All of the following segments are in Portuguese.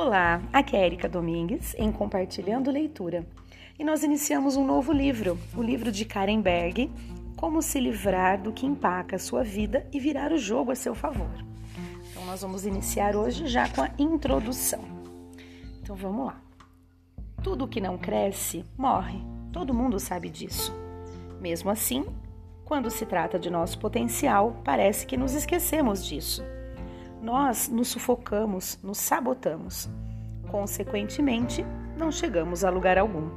Olá, aqui é Erika Domingues em Compartilhando Leitura. E nós iniciamos um novo livro, o livro de Karen Berg, Como se livrar do que empaca a sua vida e virar o jogo a seu favor. Então nós vamos iniciar hoje já com a introdução. Então vamos lá. Tudo que não cresce morre. Todo mundo sabe disso. Mesmo assim, quando se trata de nosso potencial, parece que nos esquecemos disso. Nós nos sufocamos, nos sabotamos. Consequentemente, não chegamos a lugar algum.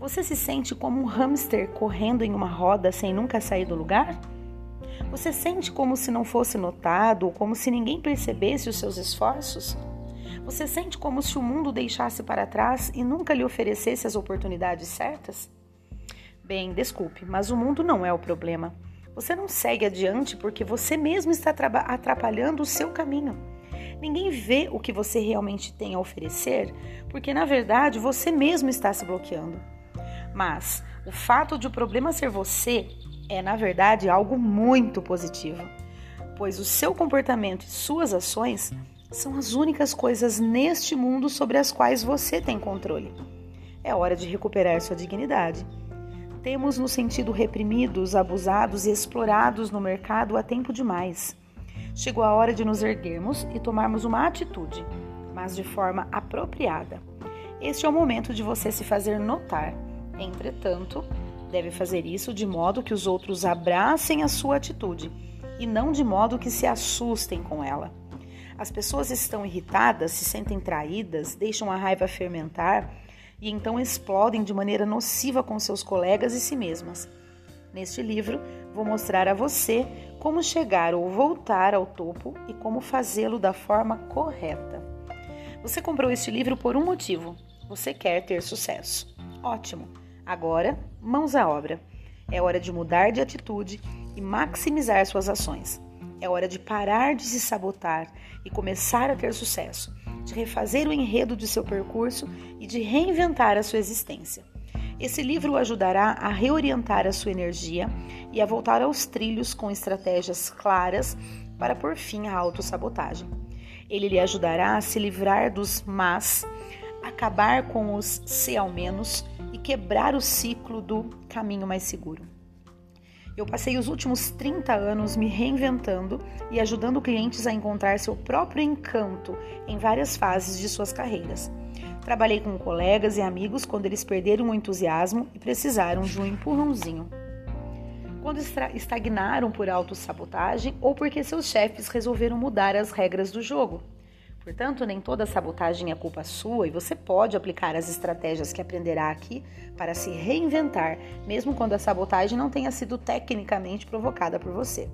Você se sente como um hamster correndo em uma roda sem nunca sair do lugar? Você sente como se não fosse notado ou como se ninguém percebesse os seus esforços? Você sente como se o mundo deixasse para trás e nunca lhe oferecesse as oportunidades certas? Bem, desculpe, mas o mundo não é o problema. Você não segue adiante porque você mesmo está atrapalhando o seu caminho. Ninguém vê o que você realmente tem a oferecer, porque na verdade você mesmo está se bloqueando. Mas o fato de o problema ser você é, na verdade, algo muito positivo, pois o seu comportamento e suas ações são as únicas coisas neste mundo sobre as quais você tem controle. É hora de recuperar sua dignidade temos nos sentido reprimidos, abusados e explorados no mercado há tempo demais. Chegou a hora de nos erguermos e tomarmos uma atitude, mas de forma apropriada. Este é o momento de você se fazer notar. Entretanto, deve fazer isso de modo que os outros abracem a sua atitude e não de modo que se assustem com ela. As pessoas estão irritadas, se sentem traídas, deixam a raiva fermentar e então explodem de maneira nociva com seus colegas e si mesmas. Neste livro, vou mostrar a você como chegar ou voltar ao topo e como fazê-lo da forma correta. Você comprou este livro por um motivo: você quer ter sucesso. Ótimo! Agora, mãos à obra. É hora de mudar de atitude e maximizar suas ações. É hora de parar de se sabotar e começar a ter sucesso de refazer o enredo de seu percurso e de reinventar a sua existência. Esse livro o ajudará a reorientar a sua energia e a voltar aos trilhos com estratégias claras para pôr fim à autossabotagem. Ele lhe ajudará a se livrar dos mas, acabar com os se ao menos e quebrar o ciclo do caminho mais seguro. Eu passei os últimos 30 anos me reinventando e ajudando clientes a encontrar seu próprio encanto em várias fases de suas carreiras. Trabalhei com colegas e amigos quando eles perderam o entusiasmo e precisaram de um empurrãozinho. Quando estagnaram por autossabotagem ou porque seus chefes resolveram mudar as regras do jogo. Portanto, nem toda sabotagem é culpa sua e você pode aplicar as estratégias que aprenderá aqui para se reinventar, mesmo quando a sabotagem não tenha sido tecnicamente provocada por você.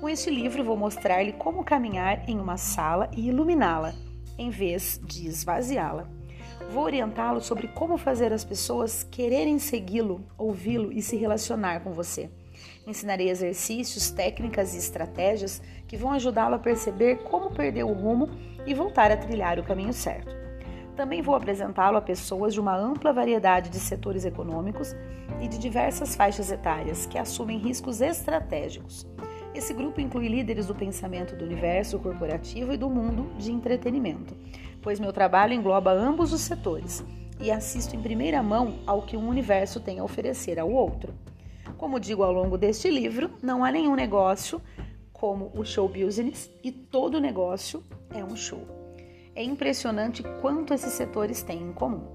Com este livro, vou mostrar-lhe como caminhar em uma sala e iluminá-la, em vez de esvaziá-la. Vou orientá-lo sobre como fazer as pessoas quererem segui-lo, ouvi-lo e se relacionar com você. Ensinarei exercícios, técnicas e estratégias que vão ajudá-lo a perceber como perder o rumo e voltar a trilhar o caminho certo. Também vou apresentá-lo a pessoas de uma ampla variedade de setores econômicos e de diversas faixas etárias que assumem riscos estratégicos. Esse grupo inclui líderes do pensamento do universo corporativo e do mundo de entretenimento, pois meu trabalho engloba ambos os setores e assisto em primeira mão ao que um universo tem a oferecer ao outro. Como digo ao longo deste livro, não há nenhum negócio como o show business e todo negócio é um show. É impressionante quanto esses setores têm em comum.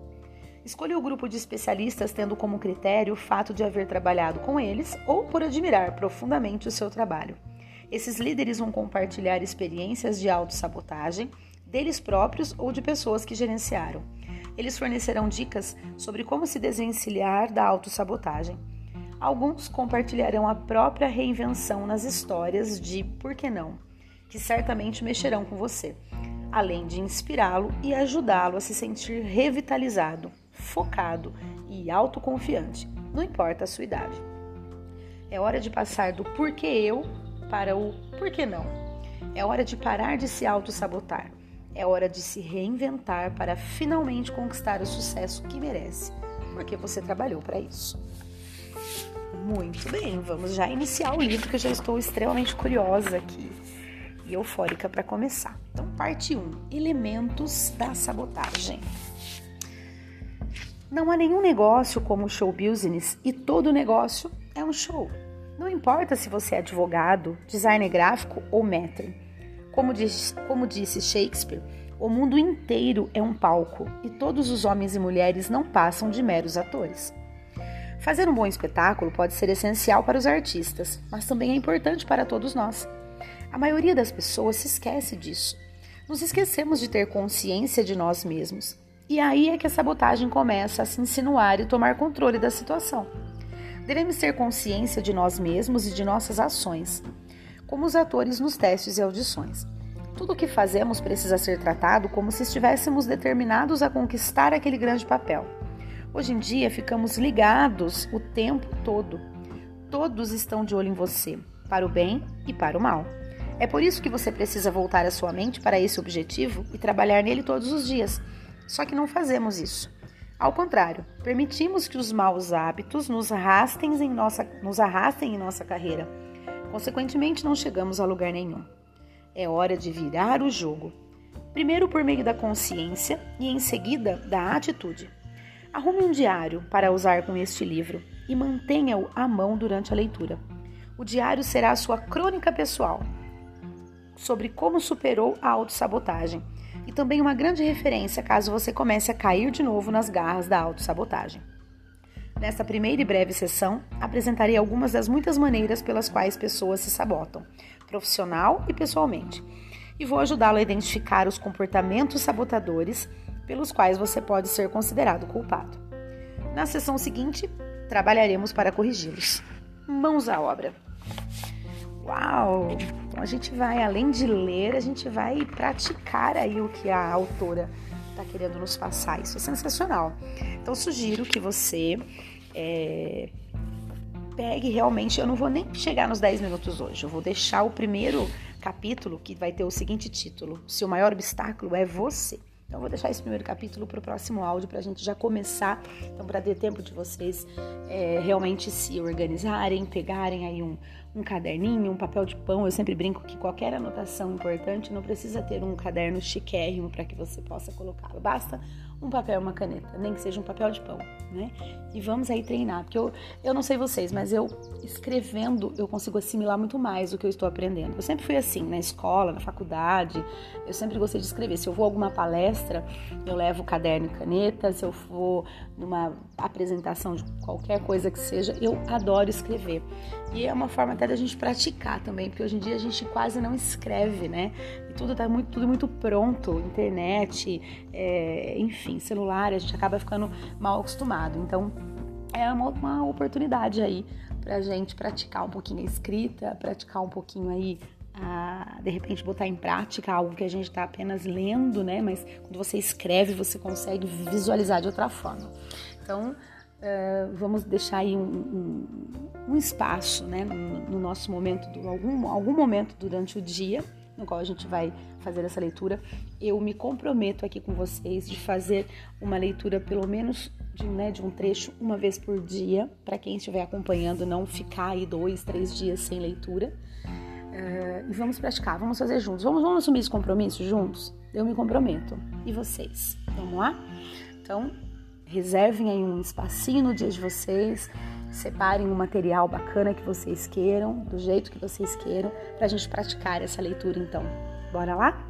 Escolhi o grupo de especialistas tendo como critério o fato de haver trabalhado com eles ou por admirar profundamente o seu trabalho. Esses líderes vão compartilhar experiências de autossabotagem, deles próprios ou de pessoas que gerenciaram. Eles fornecerão dicas sobre como se desvencilhar da autossabotagem Alguns compartilharão a própria reinvenção nas histórias de Por que não, que certamente mexerão com você, além de inspirá-lo e ajudá-lo a se sentir revitalizado, focado e autoconfiante, não importa a sua idade. É hora de passar do porquê eu para o por que não. É hora de parar de se auto-sabotar. É hora de se reinventar para finalmente conquistar o sucesso que merece, porque você trabalhou para isso. Muito bem, vamos já iniciar o livro que eu já estou extremamente curiosa aqui. e eufórica para começar. Então, parte 1: Elementos da sabotagem. Não há nenhum negócio como o show business e todo negócio é um show. Não importa se você é advogado, designer gráfico ou maître. Como, como disse Shakespeare, o mundo inteiro é um palco e todos os homens e mulheres não passam de meros atores. Fazer um bom espetáculo pode ser essencial para os artistas, mas também é importante para todos nós. A maioria das pessoas se esquece disso. Nos esquecemos de ter consciência de nós mesmos. E aí é que a sabotagem começa a se insinuar e tomar controle da situação. Devemos ter consciência de nós mesmos e de nossas ações, como os atores nos testes e audições. Tudo o que fazemos precisa ser tratado como se estivéssemos determinados a conquistar aquele grande papel. Hoje em dia ficamos ligados o tempo todo. Todos estão de olho em você, para o bem e para o mal. É por isso que você precisa voltar a sua mente para esse objetivo e trabalhar nele todos os dias. Só que não fazemos isso. Ao contrário, permitimos que os maus hábitos nos arrastem em nossa, nos arrastem em nossa carreira. Consequentemente, não chegamos a lugar nenhum. É hora de virar o jogo. Primeiro por meio da consciência e em seguida da atitude. Arrume um diário para usar com este livro e mantenha-o à mão durante a leitura. O diário será a sua crônica pessoal sobre como superou a autossabotagem e também uma grande referência caso você comece a cair de novo nas garras da autossabotagem. Nesta primeira e breve sessão, apresentarei algumas das muitas maneiras pelas quais pessoas se sabotam, profissional e pessoalmente, e vou ajudá-lo a identificar os comportamentos sabotadores pelos quais você pode ser considerado culpado. Na sessão seguinte, trabalharemos para corrigi-los. Mãos à obra! Uau! Então a gente vai, além de ler, a gente vai praticar aí o que a autora está querendo nos passar. Isso é sensacional. Então sugiro que você é, pegue realmente. Eu não vou nem chegar nos 10 minutos hoje. Eu vou deixar o primeiro capítulo que vai ter o seguinte título: Seu maior obstáculo é você. Então, vou deixar esse primeiro capítulo para o próximo áudio, para a gente já começar. Então, para ter tempo de vocês é, realmente se organizarem, pegarem aí um, um caderninho, um papel de pão. Eu sempre brinco que qualquer anotação importante não precisa ter um caderno chiquérrimo para que você possa colocá-lo. Basta um papel e uma caneta, nem que seja um papel de pão, né? E vamos aí treinar, porque eu, eu não sei vocês, mas eu escrevendo eu consigo assimilar muito mais o que eu estou aprendendo. Eu sempre fui assim, na escola, na faculdade, eu sempre gostei de escrever. Se eu vou a alguma palestra, eu levo caderno e caneta, se eu for numa apresentação de qualquer coisa que seja, eu adoro escrever. E é uma forma até da gente praticar também, porque hoje em dia a gente quase não escreve, né? E tudo tá muito, tudo muito pronto, internet, é, enfim, celular, a gente acaba ficando mal acostumado. Então é uma, uma oportunidade aí pra gente praticar um pouquinho a escrita, praticar um pouquinho aí a, de repente botar em prática algo que a gente está apenas lendo, né? Mas quando você escreve, você consegue visualizar de outra forma. Então, uh, vamos deixar aí um, um, um espaço, né? No, no, nosso momento, do, algum, algum momento durante o dia, no qual a gente vai fazer essa leitura. Eu me comprometo aqui com vocês de fazer uma leitura pelo menos de, né, de um trecho uma vez por dia, para quem estiver acompanhando, não ficar aí dois, três dias sem leitura. Uh, e vamos praticar, vamos fazer juntos. Vamos, vamos assumir esse compromisso juntos? Eu me comprometo. E vocês? Vamos lá? Então, reservem aí um espacinho no dia de vocês. Separem um material bacana que vocês queiram, do jeito que vocês queiram, para a gente praticar essa leitura então. Bora lá?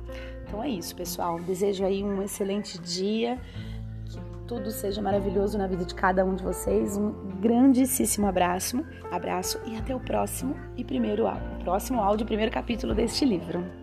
Então é isso, pessoal. Desejo aí um excelente dia tudo seja maravilhoso na vida de cada um de vocês. Um grandíssimo abraço, abraço e até o próximo e primeiro áudio, próximo áudio, primeiro capítulo deste livro.